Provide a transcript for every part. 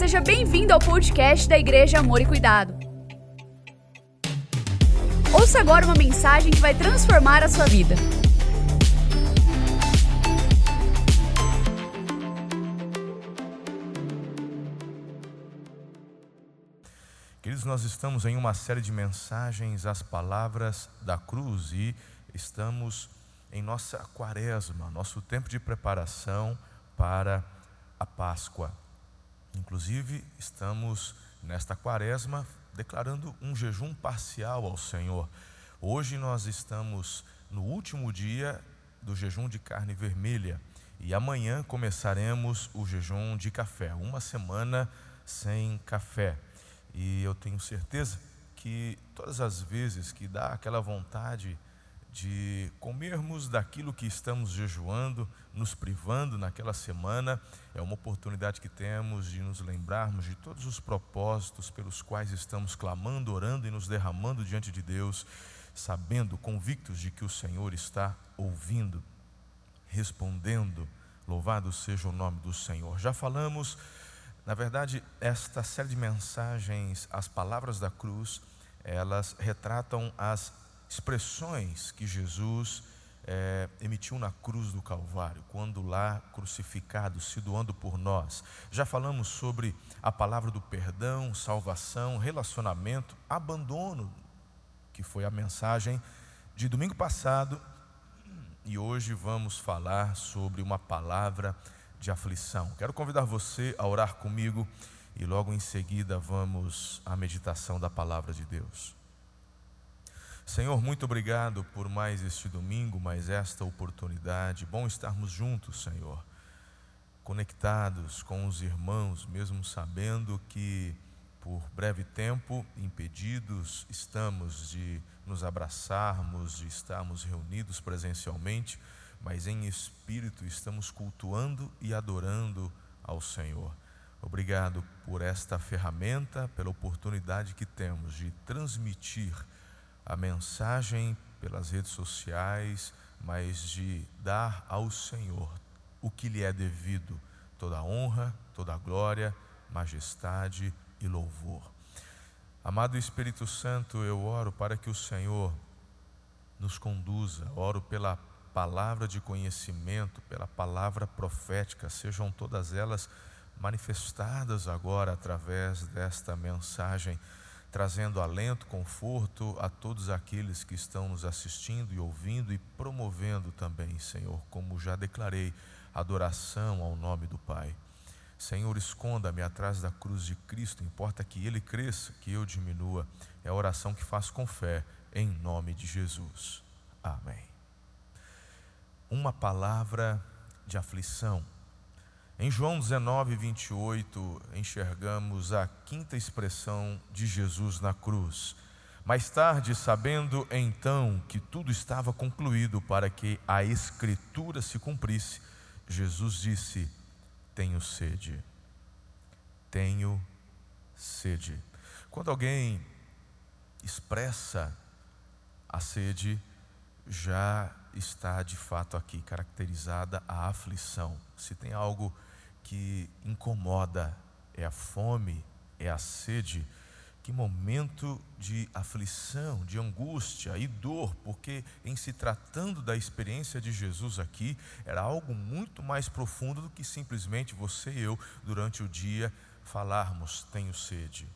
seja bem-vindo ao podcast da Igreja Amor e Cuidado. Ouça agora uma mensagem que vai transformar a sua vida. Queridos, nós estamos em uma série de mensagens, as palavras da cruz, e estamos em nossa quaresma, nosso tempo de preparação para a Páscoa. Inclusive, estamos nesta quaresma declarando um jejum parcial ao Senhor. Hoje nós estamos no último dia do jejum de carne vermelha e amanhã começaremos o jejum de café, uma semana sem café. E eu tenho certeza que todas as vezes que dá aquela vontade de comermos daquilo que estamos jejuando, nos privando naquela semana, é uma oportunidade que temos de nos lembrarmos de todos os propósitos pelos quais estamos clamando, orando e nos derramando diante de Deus, sabendo, convictos de que o Senhor está ouvindo, respondendo. Louvado seja o nome do Senhor. Já falamos, na verdade, esta série de mensagens, as palavras da cruz, elas retratam as expressões que Jesus é, emitiu na cruz do Calvário, quando lá crucificado, se doando por nós. Já falamos sobre a palavra do perdão, salvação, relacionamento, abandono, que foi a mensagem de domingo passado, e hoje vamos falar sobre uma palavra de aflição. Quero convidar você a orar comigo e logo em seguida vamos à meditação da palavra de Deus. Senhor, muito obrigado por mais este domingo, mais esta oportunidade. Bom estarmos juntos, Senhor, conectados com os irmãos, mesmo sabendo que por breve tempo, impedidos estamos de nos abraçarmos, de estarmos reunidos presencialmente, mas em espírito estamos cultuando e adorando ao Senhor. Obrigado por esta ferramenta, pela oportunidade que temos de transmitir a mensagem pelas redes sociais, mas de dar ao Senhor o que lhe é devido, toda a honra, toda a glória, majestade e louvor. Amado Espírito Santo, eu oro para que o Senhor nos conduza, oro pela palavra de conhecimento, pela palavra profética, sejam todas elas manifestadas agora através desta mensagem trazendo alento, conforto a todos aqueles que estão nos assistindo e ouvindo e promovendo também, Senhor, como já declarei, adoração ao nome do Pai. Senhor, esconda-me atrás da cruz de Cristo, importa que Ele cresça, que eu diminua. É a oração que faço com fé, em nome de Jesus. Amém. Uma palavra de aflição em João 19, 28, enxergamos a quinta expressão de Jesus na cruz. Mais tarde, sabendo então que tudo estava concluído para que a Escritura se cumprisse, Jesus disse: Tenho sede. Tenho sede. Quando alguém expressa a sede, já está de fato aqui caracterizada a aflição. Se tem algo que incomoda, é a fome, é a sede. Que momento de aflição, de angústia e dor, porque em se tratando da experiência de Jesus aqui, era algo muito mais profundo do que simplesmente você e eu, durante o dia, falarmos: tenho sede.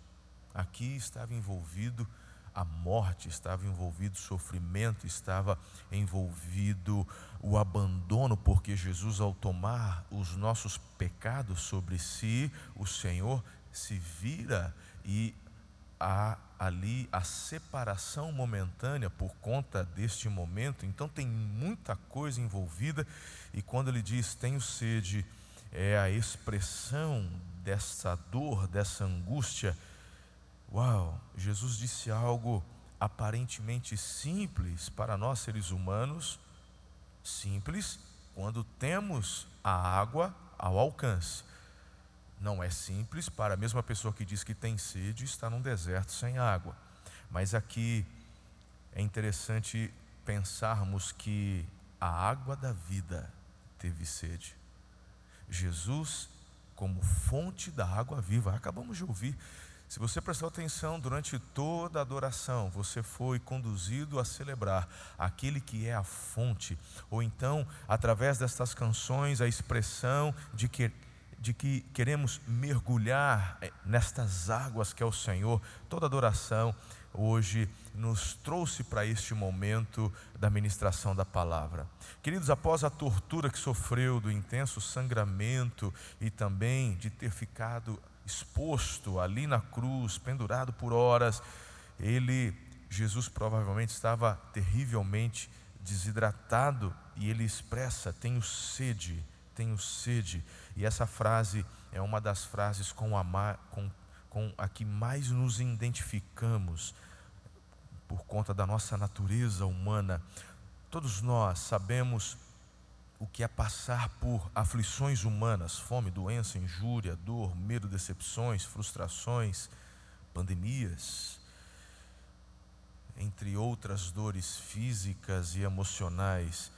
Aqui estava envolvido a morte, estava envolvido o sofrimento, estava envolvido o abandono, porque Jesus, ao tomar os nossos pecados sobre si, o Senhor se vira e há ali a separação momentânea por conta deste momento, então tem muita coisa envolvida, e quando ele diz tenho sede, é a expressão dessa dor, dessa angústia Uau, Jesus disse algo aparentemente simples para nós seres humanos, simples quando temos a água ao alcance. Não é simples para a mesma pessoa que diz que tem sede e está num deserto sem água. Mas aqui é interessante pensarmos que a água da vida teve sede. Jesus como fonte da água viva. Acabamos de ouvir. Se você prestou atenção durante toda a adoração, você foi conduzido a celebrar aquele que é a fonte, ou então, através destas canções, a expressão de que, de que queremos mergulhar eh, nestas águas que é o Senhor. Toda adoração hoje nos trouxe para este momento da ministração da palavra. Queridos, após a tortura que sofreu, do intenso sangramento e também de ter ficado exposto ali na cruz, pendurado por horas, ele, Jesus provavelmente estava terrivelmente desidratado e ele expressa: Tenho sede, tenho sede. E essa frase é uma das frases com a, com, com a que mais nos identificamos por conta da nossa natureza humana. Todos nós sabemos o que é passar por aflições humanas, fome, doença, injúria, dor, medo, decepções, frustrações, pandemias, entre outras dores físicas e emocionais.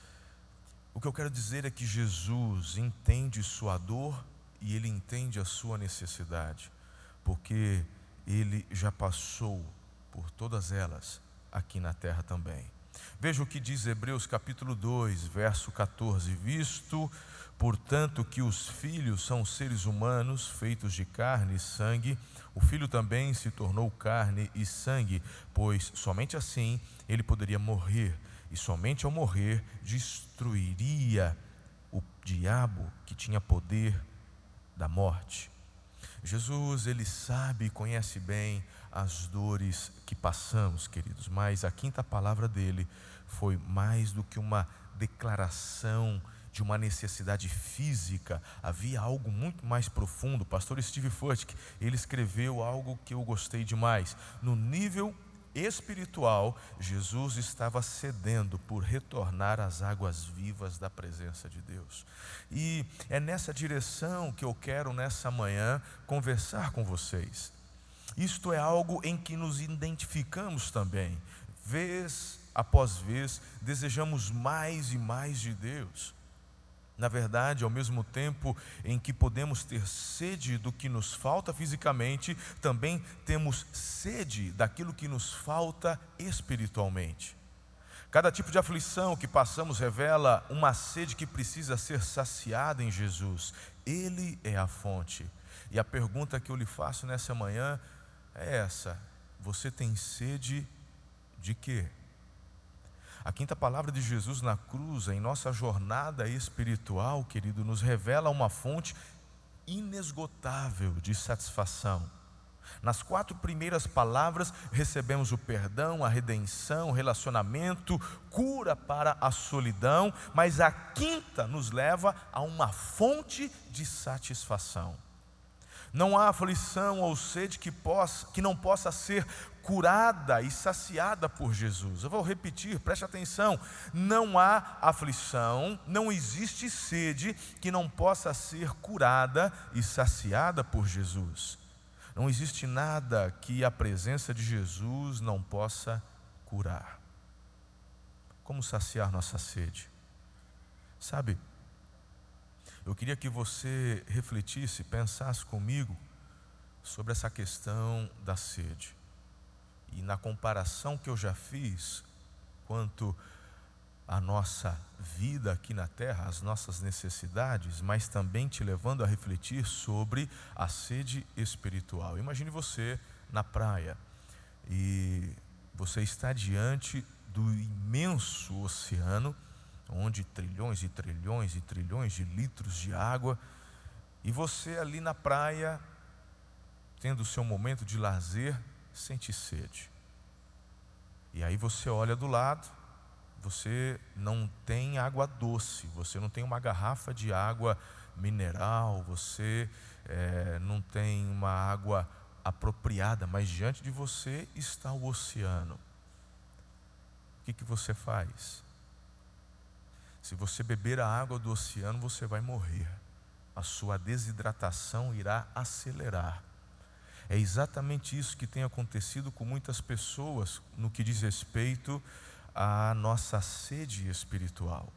O que eu quero dizer é que Jesus entende sua dor e ele entende a sua necessidade, porque ele já passou por todas elas aqui na terra também. Veja o que diz Hebreus capítulo 2, verso 14: Visto, portanto, que os filhos são seres humanos feitos de carne e sangue, o filho também se tornou carne e sangue, pois somente assim ele poderia morrer, e somente ao morrer destruiria o diabo que tinha poder da morte. Jesus, ele sabe e conhece bem as dores que passamos, queridos, mas a quinta palavra dele foi mais do que uma declaração de uma necessidade física, havia algo muito mais profundo. O pastor Steve Furtick, ele escreveu algo que eu gostei demais. No nível espiritual, Jesus estava cedendo por retornar às águas vivas da presença de Deus. E é nessa direção que eu quero nessa manhã conversar com vocês. Isto é algo em que nos identificamos também. Vez após vez, desejamos mais e mais de Deus. Na verdade, ao mesmo tempo em que podemos ter sede do que nos falta fisicamente, também temos sede daquilo que nos falta espiritualmente. Cada tipo de aflição que passamos revela uma sede que precisa ser saciada em Jesus. Ele é a fonte. E a pergunta que eu lhe faço nessa manhã é essa: você tem sede de quê? A quinta palavra de Jesus na cruz, em nossa jornada espiritual, querido, nos revela uma fonte inesgotável de satisfação. Nas quatro primeiras palavras, recebemos o perdão, a redenção, relacionamento, cura para a solidão, mas a quinta nos leva a uma fonte de satisfação. Não há aflição ou sede que, possa, que não possa ser curada e saciada por Jesus. Eu vou repetir, preste atenção: não há aflição, não existe sede que não possa ser curada e saciada por Jesus. Não existe nada que a presença de Jesus não possa curar. Como saciar nossa sede? Sabe, eu queria que você refletisse, pensasse comigo sobre essa questão da sede. E na comparação que eu já fiz quanto à nossa vida aqui na terra, as nossas necessidades, mas também te levando a refletir sobre a sede espiritual. Imagine você na praia e você está diante do imenso oceano onde trilhões e trilhões e trilhões de litros de água, e você ali na praia, tendo o seu momento de lazer, sente sede. E aí você olha do lado, você não tem água doce, você não tem uma garrafa de água mineral, você é, não tem uma água apropriada, mas diante de você está o oceano. O que, que você faz? Se você beber a água do oceano, você vai morrer. A sua desidratação irá acelerar. É exatamente isso que tem acontecido com muitas pessoas no que diz respeito à nossa sede espiritual.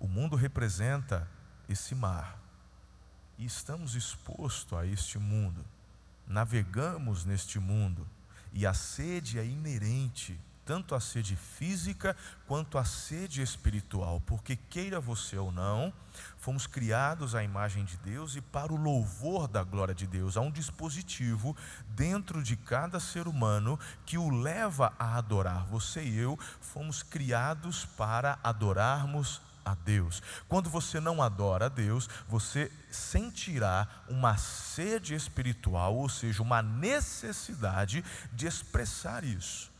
O mundo representa esse mar. e estamos expostos a este mundo, navegamos neste mundo, e a sede é inerente tanto a sede física quanto a sede espiritual, porque queira você ou não, fomos criados à imagem de Deus e para o louvor da glória de Deus. Há um dispositivo dentro de cada ser humano que o leva a adorar. Você e eu fomos criados para adorarmos a Deus. Quando você não adora a Deus, você sentirá uma sede espiritual, ou seja, uma necessidade de expressar isso.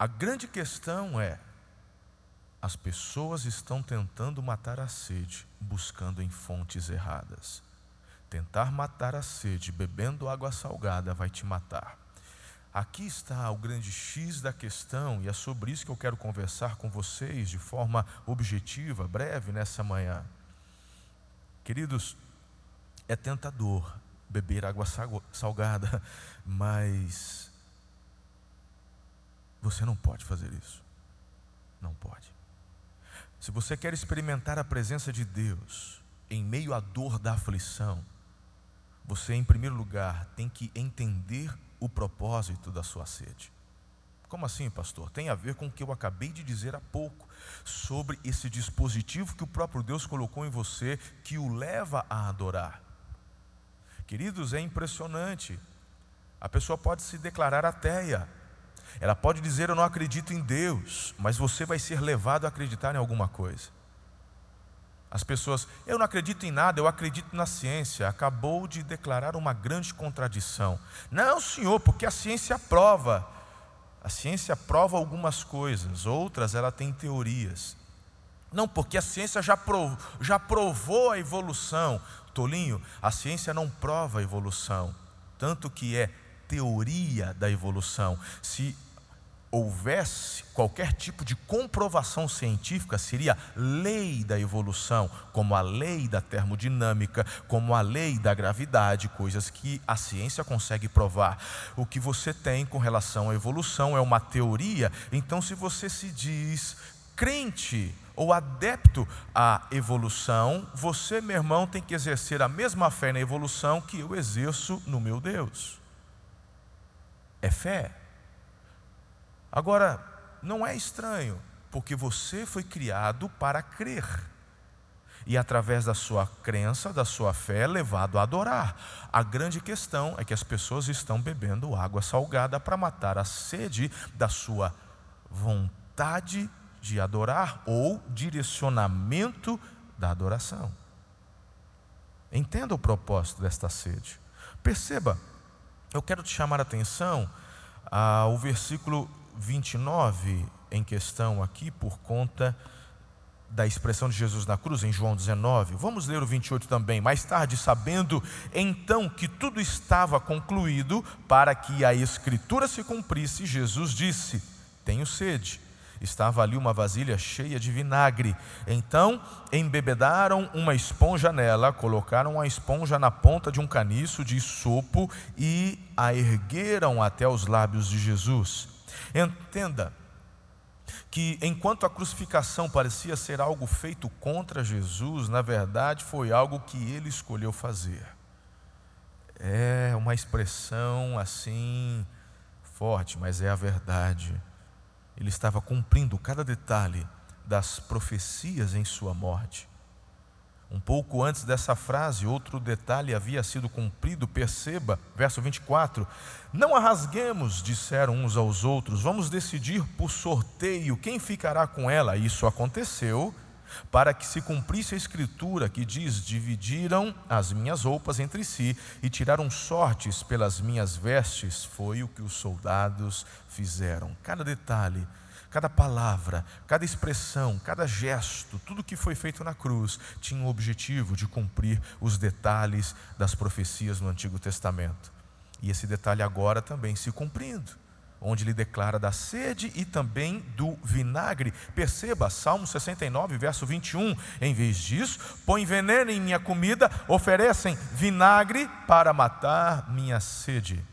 A grande questão é: as pessoas estão tentando matar a sede, buscando em fontes erradas. Tentar matar a sede bebendo água salgada vai te matar. Aqui está o grande X da questão, e é sobre isso que eu quero conversar com vocês de forma objetiva, breve nessa manhã. Queridos, é tentador beber água salgada, mas você não pode fazer isso. Não pode. Se você quer experimentar a presença de Deus em meio à dor da aflição, você, em primeiro lugar, tem que entender o propósito da sua sede. Como assim, pastor? Tem a ver com o que eu acabei de dizer há pouco, sobre esse dispositivo que o próprio Deus colocou em você, que o leva a adorar. Queridos, é impressionante. A pessoa pode se declarar ateia, ela pode dizer: Eu não acredito em Deus, mas você vai ser levado a acreditar em alguma coisa. As pessoas, eu não acredito em nada, eu acredito na ciência. Acabou de declarar uma grande contradição. Não, senhor, porque a ciência prova. A ciência prova algumas coisas, outras ela tem teorias. Não, porque a ciência já provou, já provou a evolução. Tolinho, a ciência não prova a evolução, tanto que é teoria da evolução. Se houvesse qualquer tipo de comprovação científica, seria lei da evolução, como a lei da termodinâmica, como a lei da gravidade, coisas que a ciência consegue provar. O que você tem com relação à evolução é uma teoria, então, se você se diz crente ou adepto à evolução, você, meu irmão, tem que exercer a mesma fé na evolução que eu exerço no meu Deus é fé. Agora, não é estranho, porque você foi criado para crer. E através da sua crença, da sua fé, é levado a adorar. A grande questão é que as pessoas estão bebendo água salgada para matar a sede da sua vontade de adorar ou direcionamento da adoração. Entenda o propósito desta sede. Perceba, eu quero te chamar a atenção ao versículo 29 em questão aqui, por conta da expressão de Jesus na cruz, em João 19. Vamos ler o 28 também. Mais tarde, sabendo então que tudo estava concluído, para que a Escritura se cumprisse, Jesus disse: Tenho sede. Estava ali uma vasilha cheia de vinagre. Então embebedaram uma esponja nela, colocaram a esponja na ponta de um caniço de sopo e a ergueram até os lábios de Jesus. Entenda que enquanto a crucificação parecia ser algo feito contra Jesus, na verdade foi algo que ele escolheu fazer. É uma expressão assim forte, mas é a verdade ele estava cumprindo cada detalhe das profecias em sua morte. Um pouco antes dessa frase, outro detalhe havia sido cumprido, perceba, verso 24: Não a rasguemos, disseram uns aos outros, vamos decidir por sorteio quem ficará com ela. Isso aconteceu para que se cumprisse a escritura que diz: Dividiram as minhas roupas entre si e tiraram sortes pelas minhas vestes. Foi o que os soldados fizeram. Cada detalhe, cada palavra, cada expressão, cada gesto, tudo que foi feito na cruz tinha o objetivo de cumprir os detalhes das profecias no Antigo Testamento. E esse detalhe agora também se cumprindo onde ele declara da sede e também do vinagre. Perceba, Salmo 69, verso 21. Em vez disso, põe veneno em minha comida, oferecem vinagre para matar minha sede.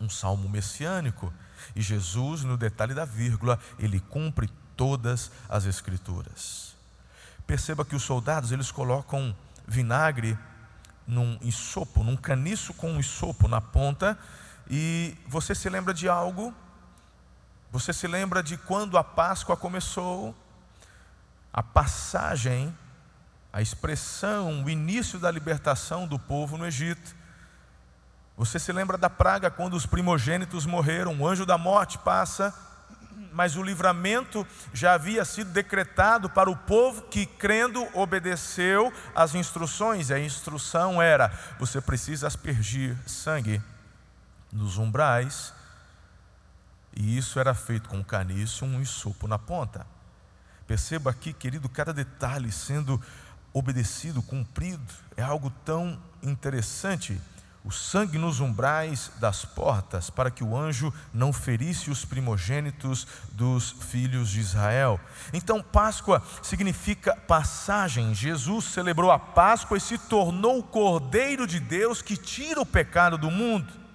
Um salmo messiânico. E Jesus, no detalhe da vírgula, ele cumpre todas as Escrituras. Perceba que os soldados eles colocam vinagre num ensopo, num caniço com um ensopo na ponta, e você se lembra de algo? Você se lembra de quando a Páscoa começou? A passagem, a expressão, o início da libertação do povo no Egito. Você se lembra da praga quando os primogênitos morreram? O anjo da morte passa mas o livramento já havia sido decretado para o povo que, crendo, obedeceu às instruções. E a instrução era: você precisa aspergir sangue nos umbrais, e isso era feito com um caniço um ensopo na ponta. Perceba aqui, querido, cada detalhe sendo obedecido, cumprido, é algo tão interessante o sangue nos umbrais das portas, para que o anjo não ferisse os primogênitos dos filhos de Israel. Então, Páscoa significa passagem. Jesus celebrou a Páscoa e se tornou o Cordeiro de Deus que tira o pecado do mundo.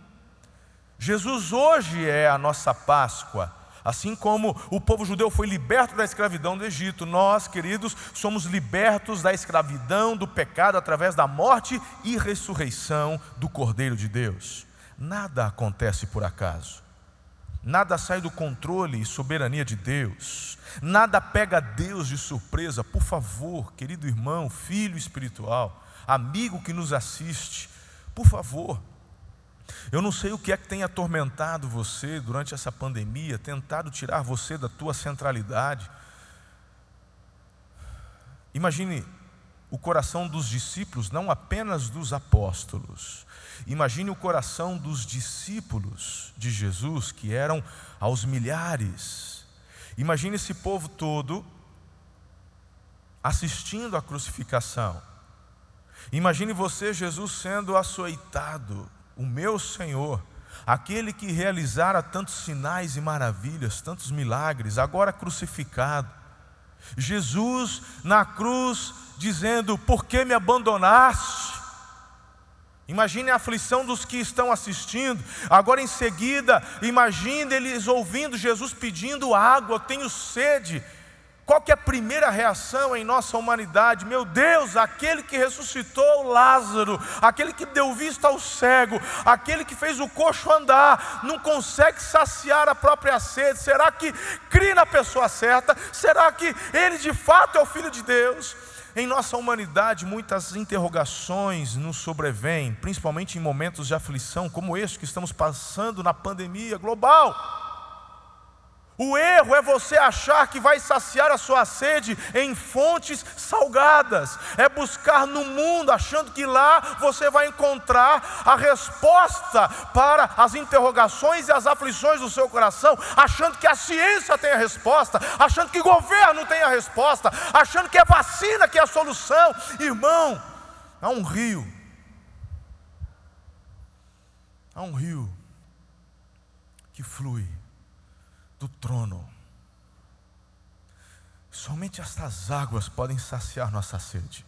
Jesus hoje é a nossa Páscoa. Assim como o povo judeu foi liberto da escravidão do Egito, nós, queridos, somos libertos da escravidão, do pecado, através da morte e ressurreição do Cordeiro de Deus. Nada acontece por acaso, nada sai do controle e soberania de Deus, nada pega Deus de surpresa. Por favor, querido irmão, filho espiritual, amigo que nos assiste, por favor, eu não sei o que é que tem atormentado você durante essa pandemia, tentado tirar você da tua centralidade. Imagine o coração dos discípulos, não apenas dos apóstolos. Imagine o coração dos discípulos de Jesus, que eram aos milhares. Imagine esse povo todo assistindo à crucificação. Imagine você, Jesus, sendo açoitado, o meu Senhor, aquele que realizara tantos sinais e maravilhas, tantos milagres, agora crucificado. Jesus na cruz dizendo: Por que me abandonaste? Imagine a aflição dos que estão assistindo. Agora em seguida, imagine eles ouvindo Jesus pedindo água, tenho sede. Qual que é a primeira reação em nossa humanidade? Meu Deus, aquele que ressuscitou Lázaro, aquele que deu vista ao cego, aquele que fez o coxo andar, não consegue saciar a própria sede. Será que cria na pessoa certa? Será que ele de fato é o filho de Deus? Em nossa humanidade, muitas interrogações nos sobrevêm, principalmente em momentos de aflição como este que estamos passando na pandemia global. O erro é você achar que vai saciar a sua sede em fontes salgadas, é buscar no mundo, achando que lá você vai encontrar a resposta para as interrogações e as aflições do seu coração, achando que a ciência tem a resposta, achando que o governo tem a resposta, achando que é vacina que é a solução. Irmão, há um rio, há um rio que flui trono. Somente estas águas podem saciar nossa sede.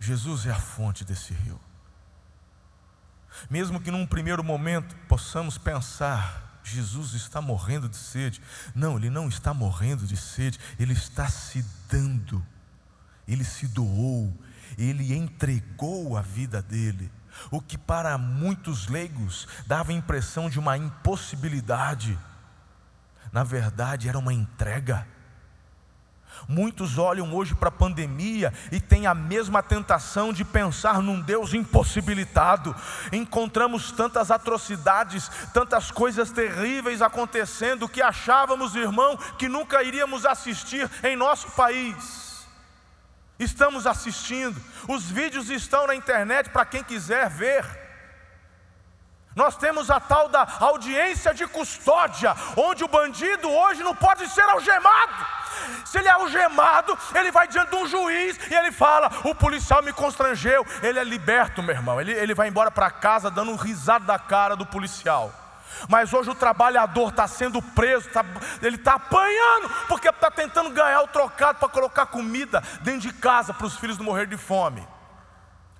Jesus é a fonte desse rio. Mesmo que num primeiro momento possamos pensar, Jesus está morrendo de sede. Não, ele não está morrendo de sede, ele está se dando, ele se doou, ele entregou a vida dele o que para muitos leigos dava a impressão de uma impossibilidade, na verdade era uma entrega. Muitos olham hoje para a pandemia e têm a mesma tentação de pensar num Deus impossibilitado. Encontramos tantas atrocidades, tantas coisas terríveis acontecendo que achávamos, irmão, que nunca iríamos assistir em nosso país. Estamos assistindo, os vídeos estão na internet para quem quiser ver. Nós temos a tal da audiência de custódia, onde o bandido hoje não pode ser algemado. Se ele é algemado, ele vai diante de um juiz e ele fala: O policial me constrangeu. Ele é liberto, meu irmão. Ele, ele vai embora para casa dando um risado da cara do policial. Mas hoje o trabalhador está sendo preso, tá, ele está apanhando, porque está tentando ganhar o trocado para colocar comida dentro de casa para os filhos não morrer de fome.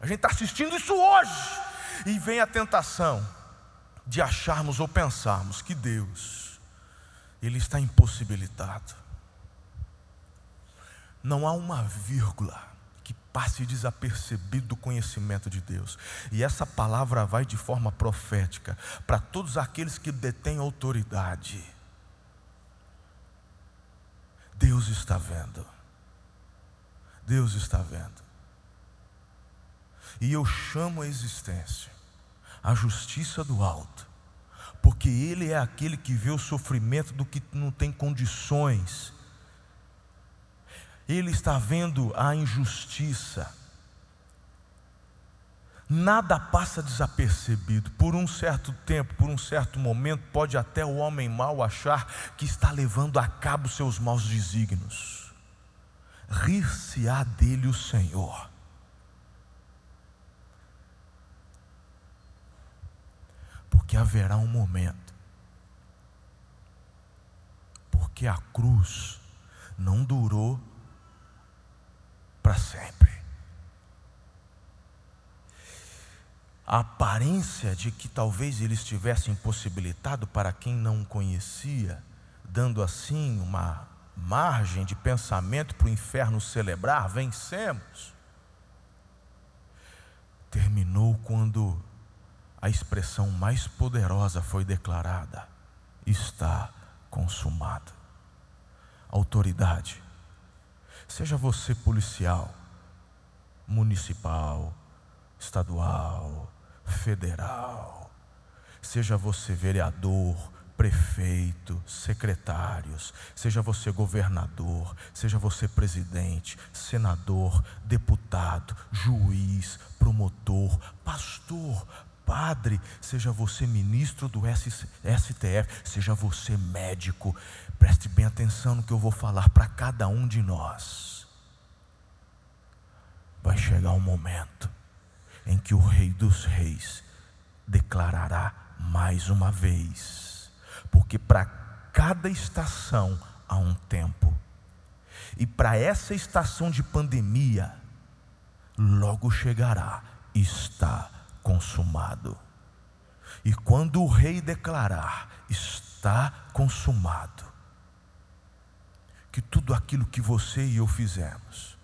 A gente está assistindo isso hoje. E vem a tentação de acharmos ou pensarmos que Deus, Ele está impossibilitado. não há uma vírgula passe desapercebido do conhecimento de Deus. E essa palavra vai de forma profética para todos aqueles que detêm autoridade. Deus está vendo. Deus está vendo. E eu chamo a existência, a justiça do alto, porque Ele é aquele que vê o sofrimento do que não tem condições. Ele está vendo a injustiça. Nada passa desapercebido. Por um certo tempo, por um certo momento, pode até o homem mau achar que está levando a cabo seus maus desígnios. Rir-se-á dele o Senhor porque haverá um momento, porque a cruz não durou para sempre. A aparência de que talvez ele estivesse impossibilitado para quem não o conhecia, dando assim uma margem de pensamento para o inferno celebrar, vencemos. Terminou quando a expressão mais poderosa foi declarada: está consumado. Autoridade, seja você policial, municipal, estadual, federal, seja você vereador, prefeito, secretários, seja você governador, seja você presidente, senador, deputado, juiz, promotor, pastor, padre, seja você ministro do STF, seja você médico, preste bem atenção no que eu vou falar para cada um de nós. Vai chegar um momento em que o Rei dos Reis declarará mais uma vez, porque para cada estação há um tempo, e para essa estação de pandemia, logo chegará, está consumado. E quando o rei declarar, está consumado, que tudo aquilo que você e eu fizemos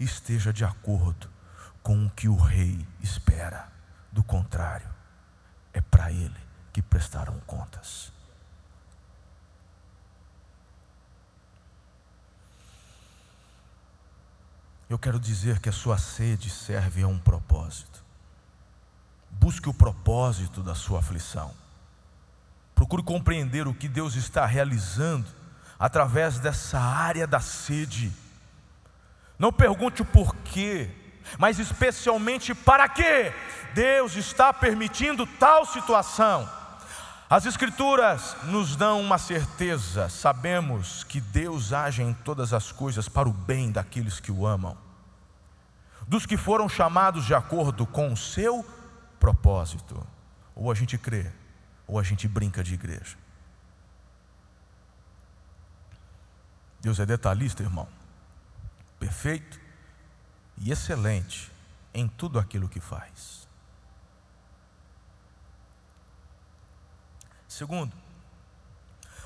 esteja de acordo com o que o rei espera. Do contrário, é para ele que prestarão contas. Eu quero dizer que a sua sede serve a um propósito. Busque o propósito da sua aflição. Procure compreender o que Deus está realizando através dessa área da sede. Não pergunte o porquê, mas especialmente para que Deus está permitindo tal situação. As Escrituras nos dão uma certeza, sabemos que Deus age em todas as coisas para o bem daqueles que o amam, dos que foram chamados de acordo com o seu propósito. Ou a gente crê, ou a gente brinca de igreja. Deus é detalhista, irmão. Perfeito e excelente em tudo aquilo que faz. Segundo,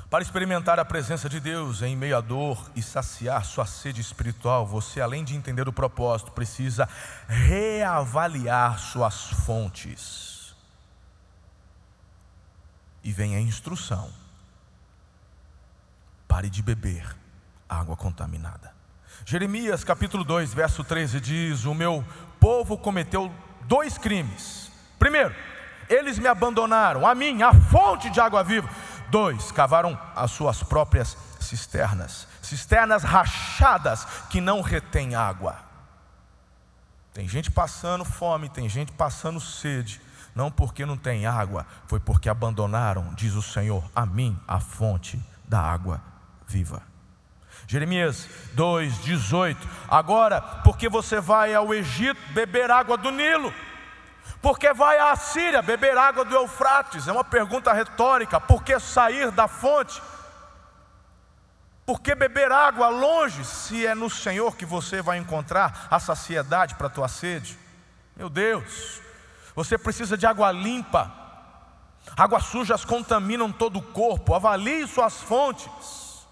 para experimentar a presença de Deus em meio à dor e saciar sua sede espiritual, você, além de entender o propósito, precisa reavaliar suas fontes. E vem a instrução: pare de beber água contaminada. Jeremias capítulo 2, verso 13 diz: O meu povo cometeu dois crimes. Primeiro, eles me abandonaram, a mim, a fonte de água viva Dois, cavaram as suas próprias cisternas, cisternas rachadas que não retêm água. Tem gente passando fome, tem gente passando sede, não porque não tem água, foi porque abandonaram, diz o Senhor, a mim, a fonte da água viva. Jeremias 2,18. Agora, porque você vai ao Egito beber água do Nilo, porque vai à Síria beber água do Eufrates? É uma pergunta retórica. Por que sair da fonte? Por que beber água longe, se é no Senhor que você vai encontrar a saciedade para a tua sede? Meu Deus, você precisa de água limpa. Águas sujas contaminam todo o corpo. Avalie suas fontes.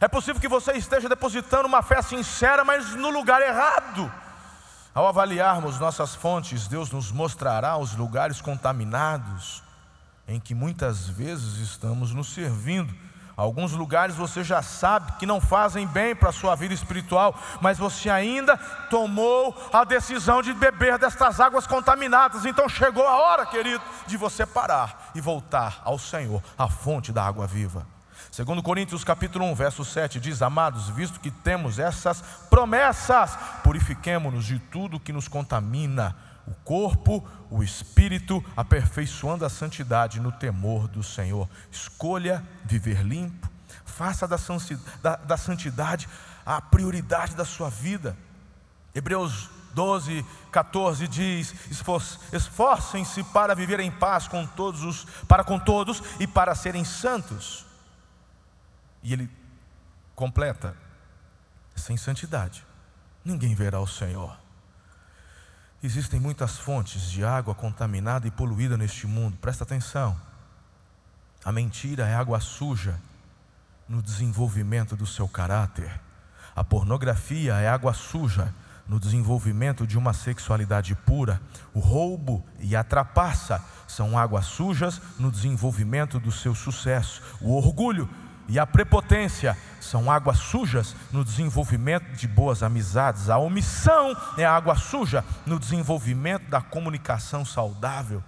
É possível que você esteja depositando uma fé sincera, mas no lugar errado. Ao avaliarmos nossas fontes, Deus nos mostrará os lugares contaminados em que muitas vezes estamos nos servindo. Alguns lugares você já sabe que não fazem bem para a sua vida espiritual, mas você ainda tomou a decisão de beber destas águas contaminadas. Então chegou a hora, querido, de você parar e voltar ao Senhor, a fonte da água viva. Segundo Coríntios capítulo 1, verso 7 diz: "Amados, visto que temos essas promessas, purifiquemo-nos de tudo que nos contamina, o corpo, o espírito, aperfeiçoando a santidade no temor do Senhor. Escolha viver limpo, faça da, da, da santidade a prioridade da sua vida. Hebreus 12, 14 diz: esforcem-se para viver em paz com todos os, para com todos e para serem santos. E ele completa: sem santidade, ninguém verá o Senhor. Existem muitas fontes de água contaminada e poluída neste mundo, presta atenção. A mentira é água suja no desenvolvimento do seu caráter. A pornografia é água suja no desenvolvimento de uma sexualidade pura. O roubo e a trapaça são águas sujas no desenvolvimento do seu sucesso. O orgulho e a prepotência são águas sujas no desenvolvimento de boas amizades. A omissão é água suja no desenvolvimento da comunicação saudável.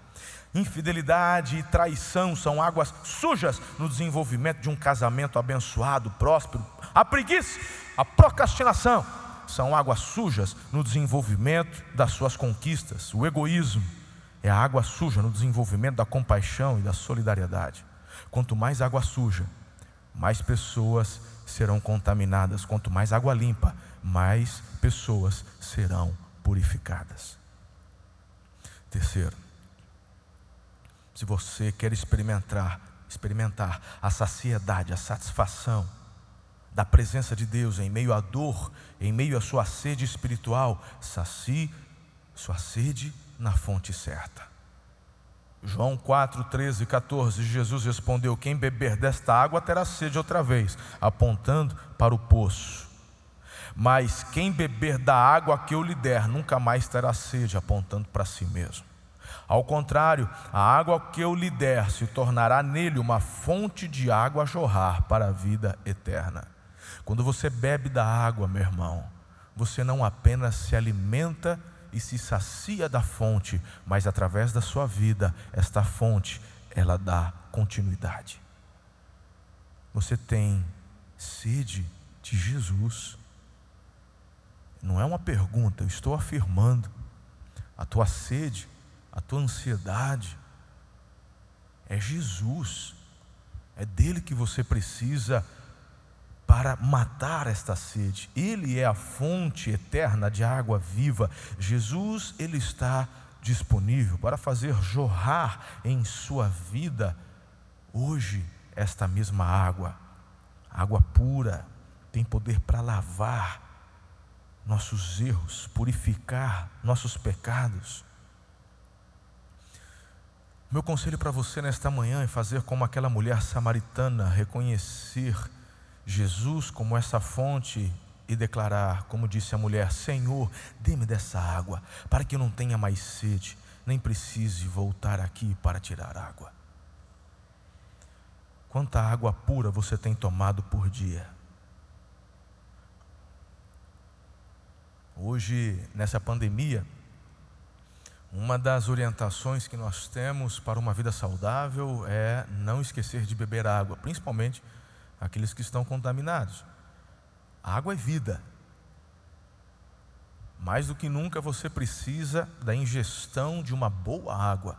Infidelidade e traição são águas sujas no desenvolvimento de um casamento abençoado, próspero. A preguiça, a procrastinação são águas sujas no desenvolvimento das suas conquistas. O egoísmo é a água suja no desenvolvimento da compaixão e da solidariedade. Quanto mais água suja, mais pessoas serão contaminadas. Quanto mais água limpa, mais pessoas serão purificadas. Terceiro, se você quer experimentar, experimentar a saciedade, a satisfação da presença de Deus em meio à dor, em meio à sua sede espiritual, sacie sua sede na fonte certa. João 4, 13 e 14, Jesus respondeu: Quem beber desta água terá sede outra vez, apontando para o poço. Mas quem beber da água que eu lhe der, nunca mais terá sede, apontando para si mesmo. Ao contrário, a água que eu lhe der se tornará nele uma fonte de água a jorrar para a vida eterna. Quando você bebe da água, meu irmão, você não apenas se alimenta e se sacia da fonte, mas através da sua vida, esta fonte, ela dá continuidade. Você tem sede de Jesus. Não é uma pergunta, eu estou afirmando. A tua sede, a tua ansiedade é Jesus. É dele que você precisa para matar esta sede. Ele é a fonte eterna de água viva. Jesus, ele está disponível para fazer jorrar em sua vida hoje esta mesma água. Água pura tem poder para lavar nossos erros, purificar nossos pecados. Meu conselho para você nesta manhã é fazer como aquela mulher samaritana, reconhecer Jesus como essa fonte e declarar, como disse a mulher: Senhor, dê-me dessa água, para que eu não tenha mais sede, nem precise voltar aqui para tirar água. Quanta água pura você tem tomado por dia? Hoje, nessa pandemia, uma das orientações que nós temos para uma vida saudável é não esquecer de beber água, principalmente aqueles que estão contaminados. A água é vida. Mais do que nunca você precisa da ingestão de uma boa água.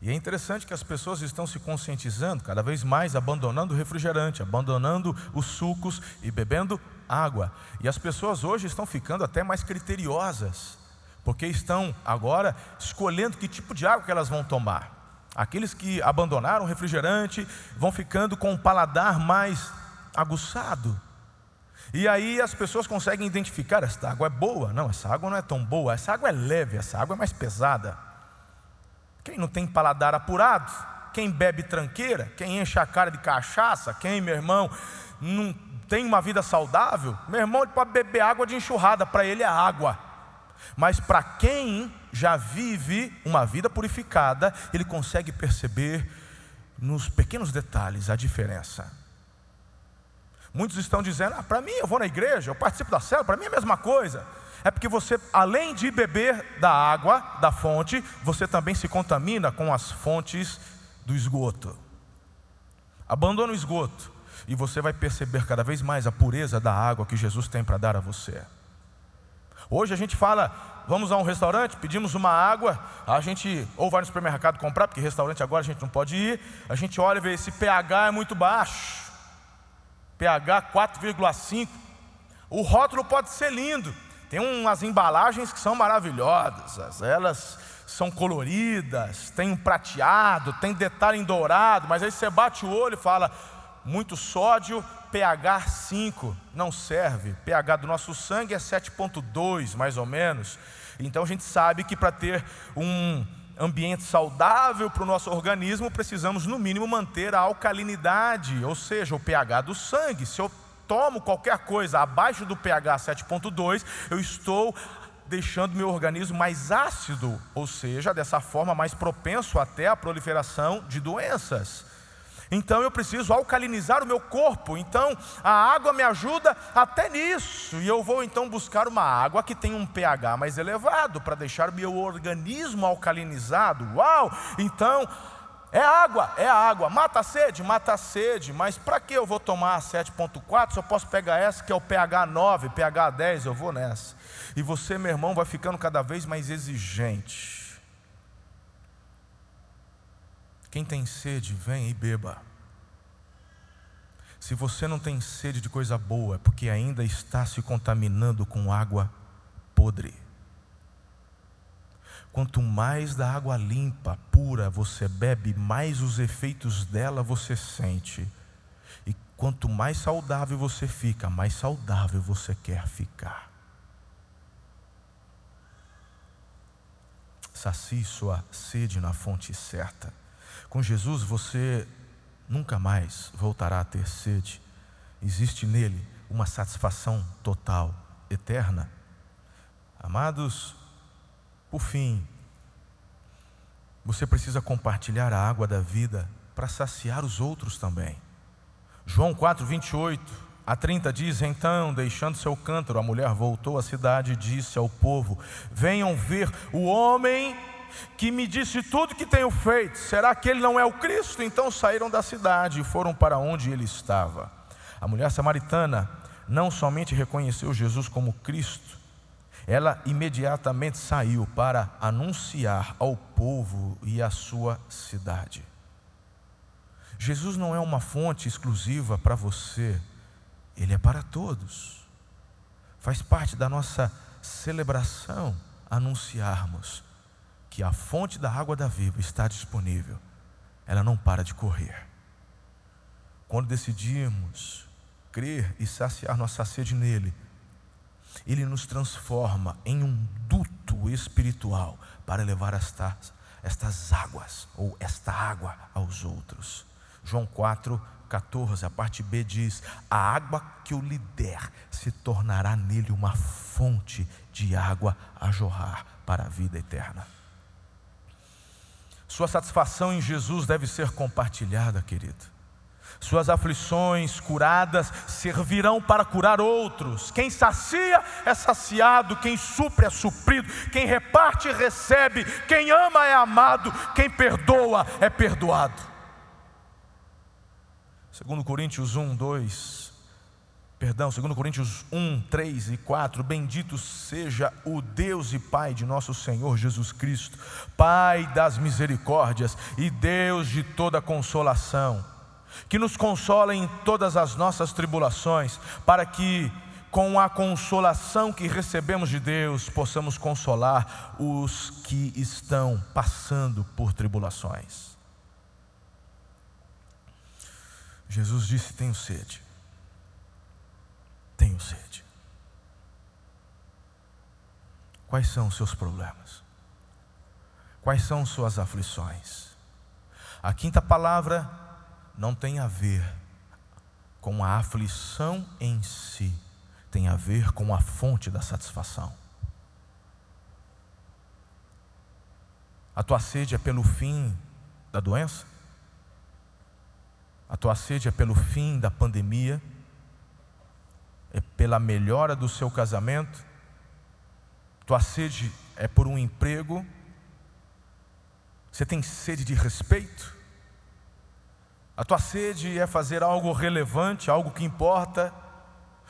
E é interessante que as pessoas estão se conscientizando, cada vez mais abandonando o refrigerante, abandonando os sucos e bebendo água. E as pessoas hoje estão ficando até mais criteriosas, porque estão agora escolhendo que tipo de água que elas vão tomar. Aqueles que abandonaram o refrigerante vão ficando com o paladar mais aguçado. E aí as pessoas conseguem identificar: essa água é boa. Não, essa água não é tão boa. Essa água é leve, essa água é mais pesada. Quem não tem paladar apurado, quem bebe tranqueira, quem enche a cara de cachaça, quem, meu irmão, não tem uma vida saudável, meu irmão, ele pode beber água de enxurrada, para ele é água. Mas para quem já vive uma vida purificada, ele consegue perceber nos pequenos detalhes a diferença. Muitos estão dizendo: ah, para mim, eu vou na igreja, eu participo da célula, para mim é a mesma coisa. É porque você, além de beber da água, da fonte, você também se contamina com as fontes do esgoto. Abandona o esgoto e você vai perceber cada vez mais a pureza da água que Jesus tem para dar a você. Hoje a gente fala, vamos a um restaurante, pedimos uma água, a gente ou vai no supermercado comprar, porque restaurante agora a gente não pode ir, a gente olha e vê esse pH é muito baixo, pH 4,5. O rótulo pode ser lindo, tem umas embalagens que são maravilhosas, elas são coloridas, tem um prateado, tem detalhe em dourado, mas aí você bate o olho e fala: muito sódio, pH 5 não serve. pH do nosso sangue é 7,2 mais ou menos. Então a gente sabe que para ter um ambiente saudável para o nosso organismo, precisamos no mínimo manter a alcalinidade, ou seja, o pH do sangue. Se eu tomo qualquer coisa abaixo do pH 7,2, eu estou deixando meu organismo mais ácido, ou seja, dessa forma mais propenso até à proliferação de doenças. Então eu preciso alcalinizar o meu corpo. Então a água me ajuda até nisso. E eu vou então buscar uma água que tem um pH mais elevado para deixar meu organismo alcalinizado. Uau! Então é água, é água. Mata a sede, mata a sede. Mas para que eu vou tomar a 7.4 se eu posso pegar essa que é o pH 9, pH 10, eu vou nessa. E você, meu irmão, vai ficando cada vez mais exigente. Quem tem sede, vem e beba. Se você não tem sede de coisa boa, é porque ainda está se contaminando com água podre. Quanto mais da água limpa, pura você bebe, mais os efeitos dela você sente. E quanto mais saudável você fica, mais saudável você quer ficar. Sacie sua sede na fonte certa. Com Jesus você nunca mais voltará a ter sede. Existe nele uma satisfação total, eterna. Amados, por fim, você precisa compartilhar a água da vida para saciar os outros também. João 4, 28 a 30 diz: Então, deixando seu cântaro, a mulher voltou à cidade e disse ao povo: Venham ver o homem que me disse tudo que tenho feito. Será que ele não é o Cristo? Então saíram da cidade e foram para onde ele estava. A mulher samaritana não somente reconheceu Jesus como Cristo, ela imediatamente saiu para anunciar ao povo e à sua cidade. Jesus não é uma fonte exclusiva para você, ele é para todos. Faz parte da nossa celebração anunciarmos que a fonte da água da vida está disponível, ela não para de correr. Quando decidimos crer e saciar nossa sede nele, ele nos transforma em um duto espiritual para levar estas, estas águas, ou esta água aos outros. João 4, 14, a parte B diz: A água que eu lhe der se tornará nele uma fonte de água a jorrar para a vida eterna. Sua satisfação em Jesus deve ser compartilhada, querido. Suas aflições curadas servirão para curar outros. Quem sacia é saciado, quem supre é suprido, quem reparte recebe, quem ama é amado, quem perdoa é perdoado. Segundo Coríntios 1, 2, Perdão, 2 Coríntios 1, 3 e 4. Bendito seja o Deus e Pai de nosso Senhor Jesus Cristo, Pai das misericórdias e Deus de toda consolação, que nos consola em todas as nossas tribulações, para que, com a consolação que recebemos de Deus, possamos consolar os que estão passando por tribulações. Jesus disse: Tenho sede tenho sede. Quais são os seus problemas? Quais são suas aflições? A quinta palavra não tem a ver com a aflição em si, tem a ver com a fonte da satisfação. A tua sede é pelo fim da doença? A tua sede é pelo fim da pandemia? É pela melhora do seu casamento? Tua sede é por um emprego? Você tem sede de respeito? A tua sede é fazer algo relevante, algo que importa?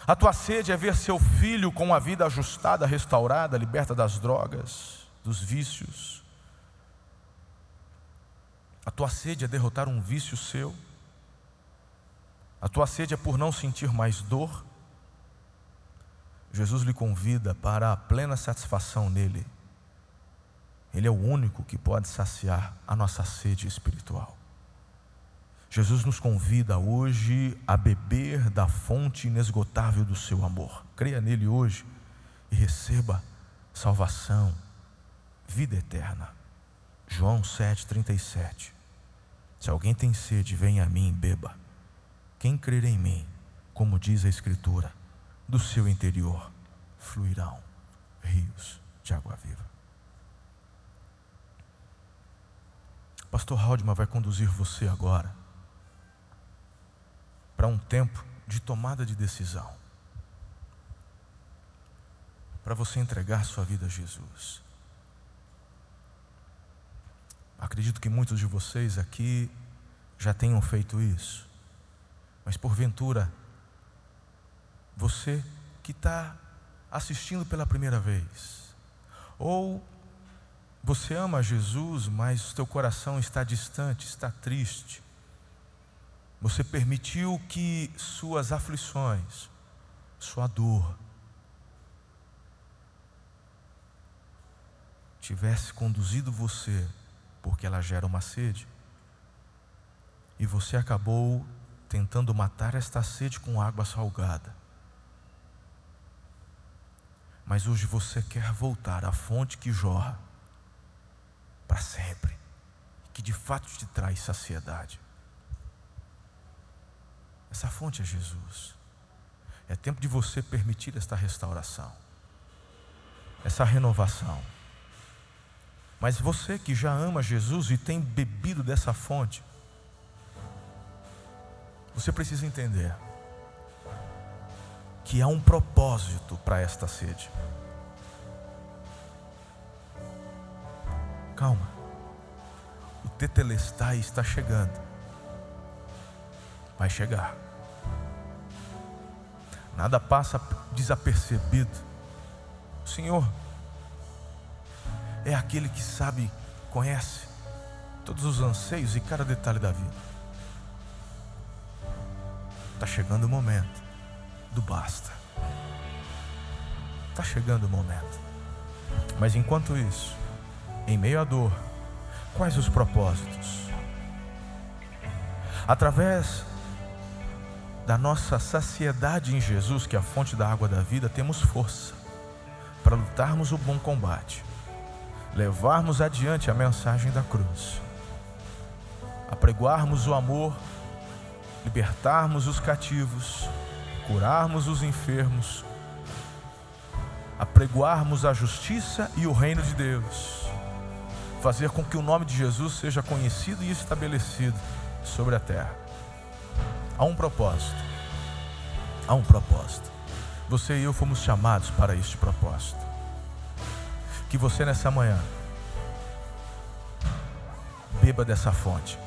A tua sede é ver seu filho com a vida ajustada, restaurada, liberta das drogas, dos vícios? A tua sede é derrotar um vício seu? A tua sede é por não sentir mais dor? Jesus lhe convida para a plena satisfação nele. Ele é o único que pode saciar a nossa sede espiritual. Jesus nos convida hoje a beber da fonte inesgotável do seu amor. Creia nele hoje e receba salvação, vida eterna. João 7,37. Se alguém tem sede, venha a mim e beba. Quem crer em mim, como diz a Escritura, do seu interior fluirão rios de água viva. Pastor Haldeman vai conduzir você agora para um tempo de tomada de decisão. Para você entregar sua vida a Jesus. Acredito que muitos de vocês aqui já tenham feito isso, mas porventura, você que está assistindo pela primeira vez, ou você ama Jesus, mas o teu coração está distante, está triste, você permitiu que suas aflições, sua dor, tivesse conduzido você porque ela gera uma sede. E você acabou tentando matar esta sede com água salgada. Mas hoje você quer voltar à fonte que jorra para sempre, que de fato te traz saciedade. Essa fonte é Jesus. É tempo de você permitir esta restauração, essa renovação. Mas você que já ama Jesus e tem bebido dessa fonte, você precisa entender que há um propósito para esta sede. Calma, o tetelestai está chegando, vai chegar. Nada passa desapercebido. O Senhor é aquele que sabe, conhece todos os anseios e cada detalhe da vida. Está chegando o momento do basta. Está chegando o momento. Mas enquanto isso, em meio à dor, quais os propósitos? Através da nossa saciedade em Jesus, que é a fonte da água da vida, temos força para lutarmos o bom combate levarmos adiante a mensagem da cruz, apregoarmos o amor, libertarmos os cativos, curarmos os enfermos, apregoarmos a justiça e o reino de Deus, fazer com que o nome de Jesus seja conhecido e estabelecido sobre a terra. Há um propósito. Há um propósito. Você e eu fomos chamados para este propósito que você nessa manhã beba dessa fonte,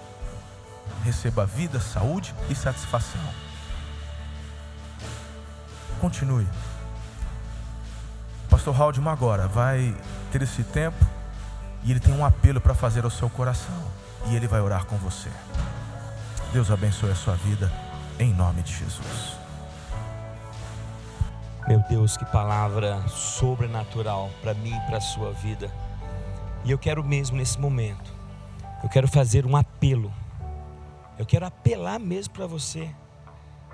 receba vida, saúde e satisfação. Continue. Pastor Haldeman agora vai ter esse tempo e ele tem um apelo para fazer ao seu coração e ele vai orar com você. Deus abençoe a sua vida em nome de Jesus. Meu Deus, que palavra sobrenatural para mim e para a sua vida. E eu quero mesmo nesse momento, eu quero fazer um apelo. Eu quero apelar mesmo para você.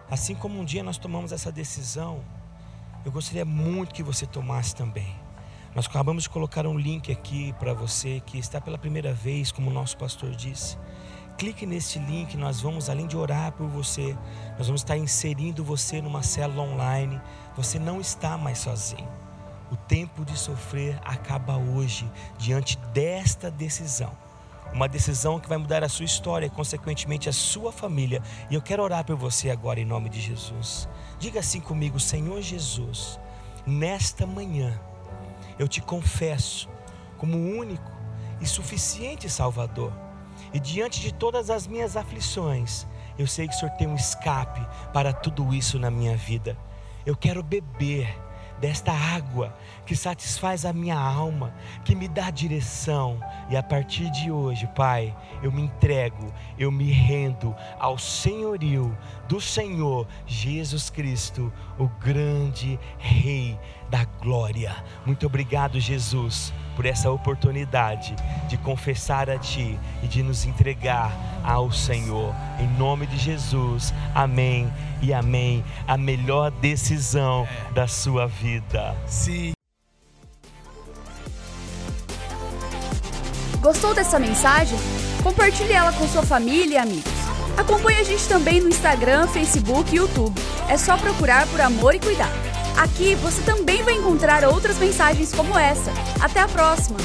Assim como um dia nós tomamos essa decisão, eu gostaria muito que você tomasse também. Nós acabamos de colocar um link aqui para você que está pela primeira vez, como o nosso pastor disse, clique nesse link, nós vamos, além de orar por você, nós vamos estar inserindo você numa célula online. Você não está mais sozinho. O tempo de sofrer acaba hoje, diante desta decisão. Uma decisão que vai mudar a sua história e, consequentemente, a sua família. E eu quero orar por você agora em nome de Jesus. Diga assim comigo, Senhor Jesus, nesta manhã, eu te confesso como único e suficiente Salvador. E diante de todas as minhas aflições, eu sei que o Senhor tem um escape para tudo isso na minha vida. Eu quero beber desta água que satisfaz a minha alma, que me dá direção. E a partir de hoje, Pai, eu me entrego, eu me rendo ao senhorio do Senhor Jesus Cristo, o grande Rei da glória. Muito obrigado, Jesus, por essa oportunidade de confessar a Ti e de nos entregar ao Senhor. Em nome de Jesus, amém e amém. A melhor decisão da sua vida. Sim. Gostou dessa mensagem? Compartilhe ela com sua família e amigos. Acompanhe a gente também no Instagram, Facebook e YouTube. É só procurar por Amor e Cuidado. Aqui você também vai encontrar outras mensagens como essa. Até a próxima!